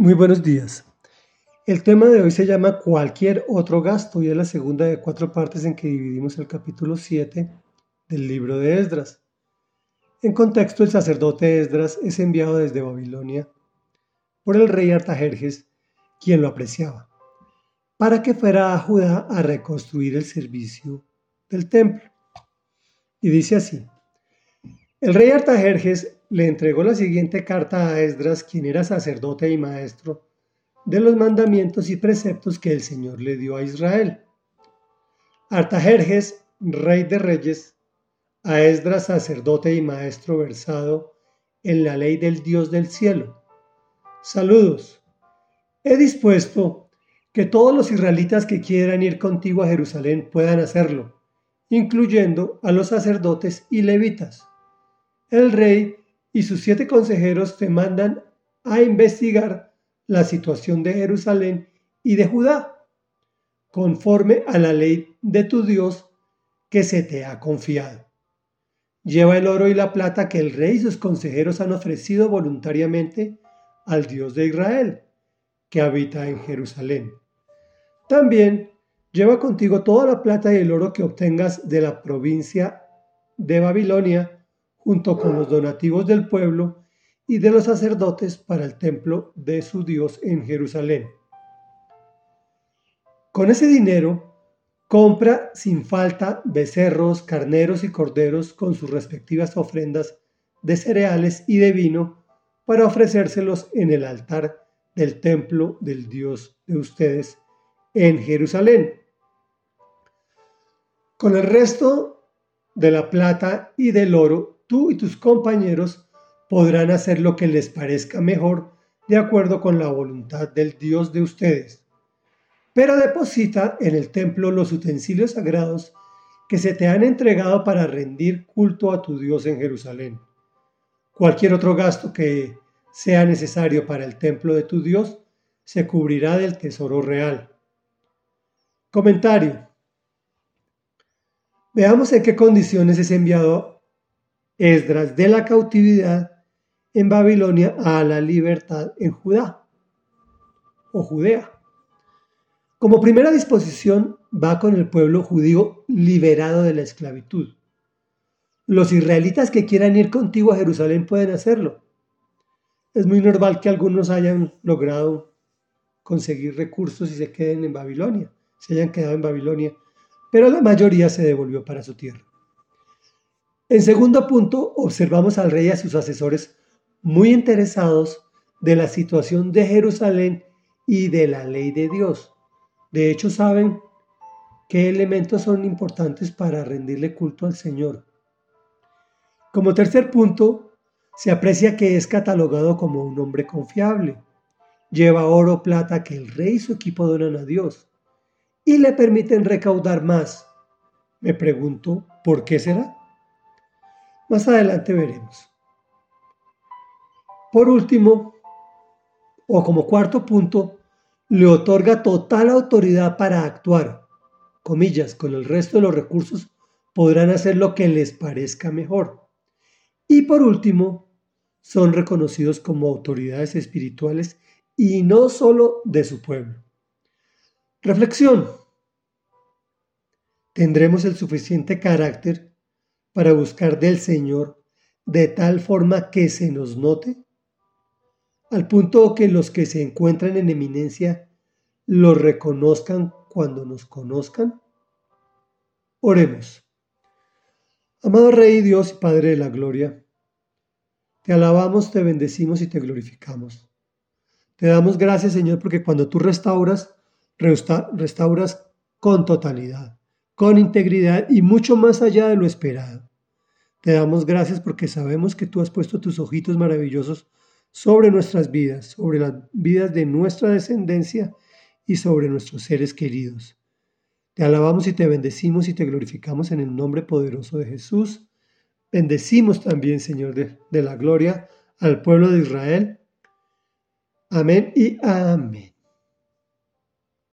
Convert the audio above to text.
Muy buenos días. El tema de hoy se llama cualquier otro gasto y es la segunda de cuatro partes en que dividimos el capítulo 7 del libro de Esdras. En contexto, el sacerdote Esdras es enviado desde Babilonia por el rey Artajerjes, quien lo apreciaba, para que fuera a Judá a reconstruir el servicio del templo. Y dice así, el rey Artajerjes le entregó la siguiente carta a Esdras, quien era sacerdote y maestro de los mandamientos y preceptos que el Señor le dio a Israel. Artajerjes, rey de reyes, a Esdras, sacerdote y maestro versado en la ley del Dios del cielo. Saludos. He dispuesto que todos los israelitas que quieran ir contigo a Jerusalén puedan hacerlo, incluyendo a los sacerdotes y levitas. El rey y sus siete consejeros te mandan a investigar la situación de Jerusalén y de Judá, conforme a la ley de tu Dios que se te ha confiado. Lleva el oro y la plata que el rey y sus consejeros han ofrecido voluntariamente al Dios de Israel, que habita en Jerusalén. También lleva contigo toda la plata y el oro que obtengas de la provincia de Babilonia, junto con los donativos del pueblo y de los sacerdotes para el templo de su Dios en Jerusalén. Con ese dinero, compra sin falta becerros, carneros y corderos con sus respectivas ofrendas de cereales y de vino para ofrecérselos en el altar del templo del Dios de ustedes en Jerusalén. Con el resto de la plata y del oro tú y tus compañeros podrán hacer lo que les parezca mejor de acuerdo con la voluntad del Dios de ustedes. Pero deposita en el templo los utensilios sagrados que se te han entregado para rendir culto a tu Dios en Jerusalén. Cualquier otro gasto que sea necesario para el templo de tu Dios se cubrirá del tesoro real. Comentario. Veamos en qué condiciones es enviado Esdras de la cautividad en Babilonia a la libertad en Judá o Judea. Como primera disposición va con el pueblo judío liberado de la esclavitud. Los israelitas que quieran ir contigo a Jerusalén pueden hacerlo. Es muy normal que algunos hayan logrado conseguir recursos y se queden en Babilonia, se hayan quedado en Babilonia, pero la mayoría se devolvió para su tierra. En segundo punto, observamos al rey y a sus asesores muy interesados de la situación de Jerusalén y de la ley de Dios. De hecho, saben qué elementos son importantes para rendirle culto al Señor. Como tercer punto, se aprecia que es catalogado como un hombre confiable. Lleva oro, plata que el rey y su equipo donan a Dios y le permiten recaudar más. Me pregunto, ¿por qué será? Más adelante veremos. Por último, o como cuarto punto, le otorga total autoridad para actuar. Comillas, con el resto de los recursos podrán hacer lo que les parezca mejor. Y por último, son reconocidos como autoridades espirituales y no solo de su pueblo. Reflexión. ¿Tendremos el suficiente carácter para buscar del Señor de tal forma que se nos note, al punto que los que se encuentran en eminencia lo reconozcan cuando nos conozcan? Oremos. Amado Rey Dios y Padre de la Gloria, te alabamos, te bendecimos y te glorificamos. Te damos gracias, Señor, porque cuando tú restauras, restauras con totalidad, con integridad y mucho más allá de lo esperado. Te damos gracias porque sabemos que tú has puesto tus ojitos maravillosos sobre nuestras vidas, sobre las vidas de nuestra descendencia y sobre nuestros seres queridos. Te alabamos y te bendecimos y te glorificamos en el nombre poderoso de Jesús. Bendecimos también, Señor de, de la gloria, al pueblo de Israel. Amén y amén.